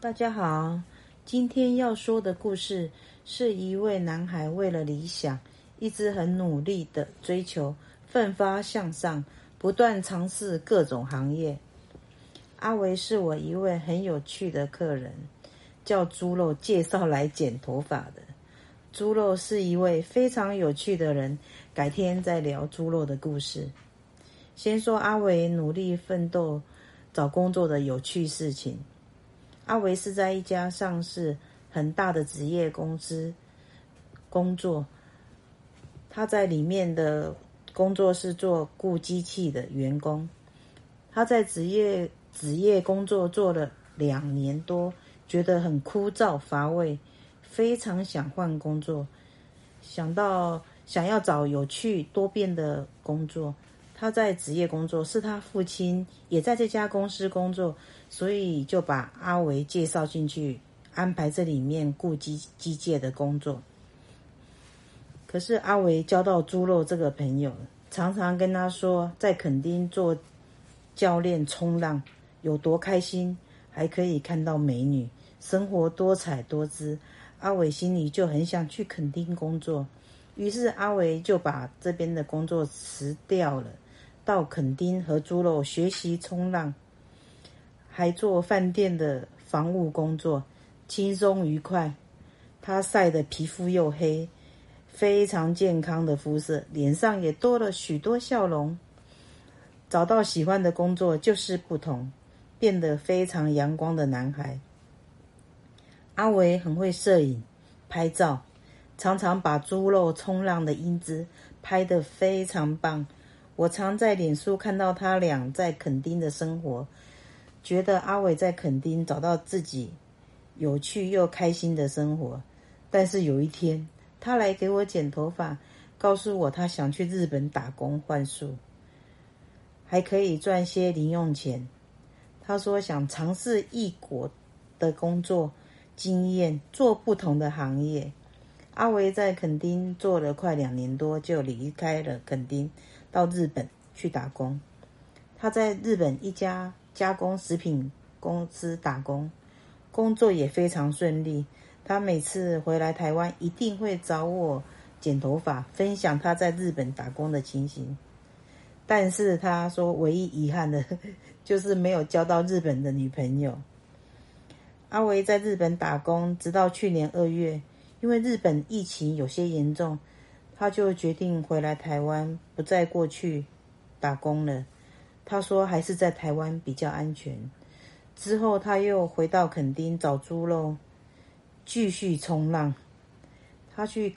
大家好，今天要说的故事是一位男孩为了理想，一直很努力的追求，奋发向上，不断尝试各种行业。阿维是我一位很有趣的客人，叫猪肉介绍来剪头发的。猪肉是一位非常有趣的人，改天再聊猪肉的故事。先说阿维努力奋斗找工作的有趣事情。阿维是在一家上市很大的纸业公司工作，他在里面的工作是做雇机器的员工。他在职业职业工作做了两年多，觉得很枯燥乏味，非常想换工作，想到想要找有趣多变的工作。他在职业工作，是他父亲也在这家公司工作，所以就把阿维介绍进去，安排这里面顾机机械的工作。可是阿维交到猪肉这个朋友，常常跟他说，在垦丁做教练冲浪有多开心，还可以看到美女，生活多彩多姿。阿维心里就很想去垦丁工作，于是阿维就把这边的工作辞掉了。到垦丁和猪肉学习冲浪，还做饭店的防务工作，轻松愉快。他晒得皮肤又黑，非常健康的肤色，脸上也多了许多笑容。找到喜欢的工作就是不同，变得非常阳光的男孩。阿维很会摄影、拍照，常常把猪肉冲浪的英姿拍得非常棒。我常在脸书看到他俩在垦丁的生活，觉得阿伟在垦丁找到自己有趣又开心的生活。但是有一天，他来给我剪头发，告诉我他想去日本打工换宿，还可以赚些零用钱。他说想尝试异国的工作经验，做不同的行业。阿维在垦丁做了快两年多，就离开了垦丁。到日本去打工，他在日本一家加工食品公司打工，工作也非常顺利。他每次回来台湾，一定会找我剪头发，分享他在日本打工的情形。但是他说，唯一遗憾的，就是没有交到日本的女朋友。阿维在日本打工，直到去年二月，因为日本疫情有些严重。他就决定回来台湾，不再过去打工了。他说还是在台湾比较安全。之后他又回到垦丁找猪肉，继续冲浪。他去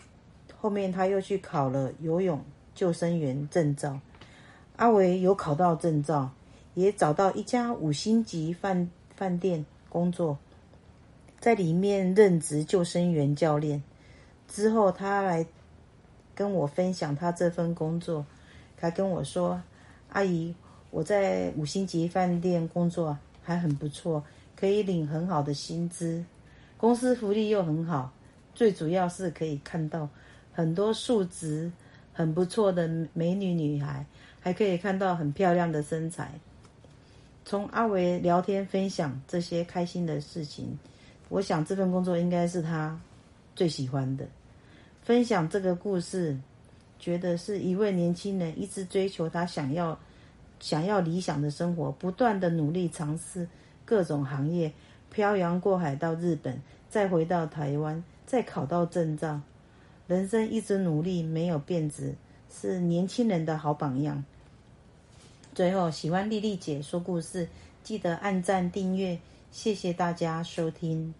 后面他又去考了游泳救生员证照。阿维有考到证照，也找到一家五星级饭饭店工作，在里面任职救生员教练。之后他来。跟我分享他这份工作，他跟我说：“阿姨，我在五星级饭店工作还很不错，可以领很好的薪资，公司福利又很好，最主要是可以看到很多素质很不错的美女女孩，还可以看到很漂亮的身材。”从阿维聊天分享这些开心的事情，我想这份工作应该是他最喜欢的。分享这个故事，觉得是一位年轻人一直追求他想要、想要理想的生活，不断的努力尝试各种行业，漂洋过海到日本，再回到台湾，再考到证照，人生一直努力，没有变质，是年轻人的好榜样。最后，喜欢莉莉姐说故事，记得按赞订阅，谢谢大家收听。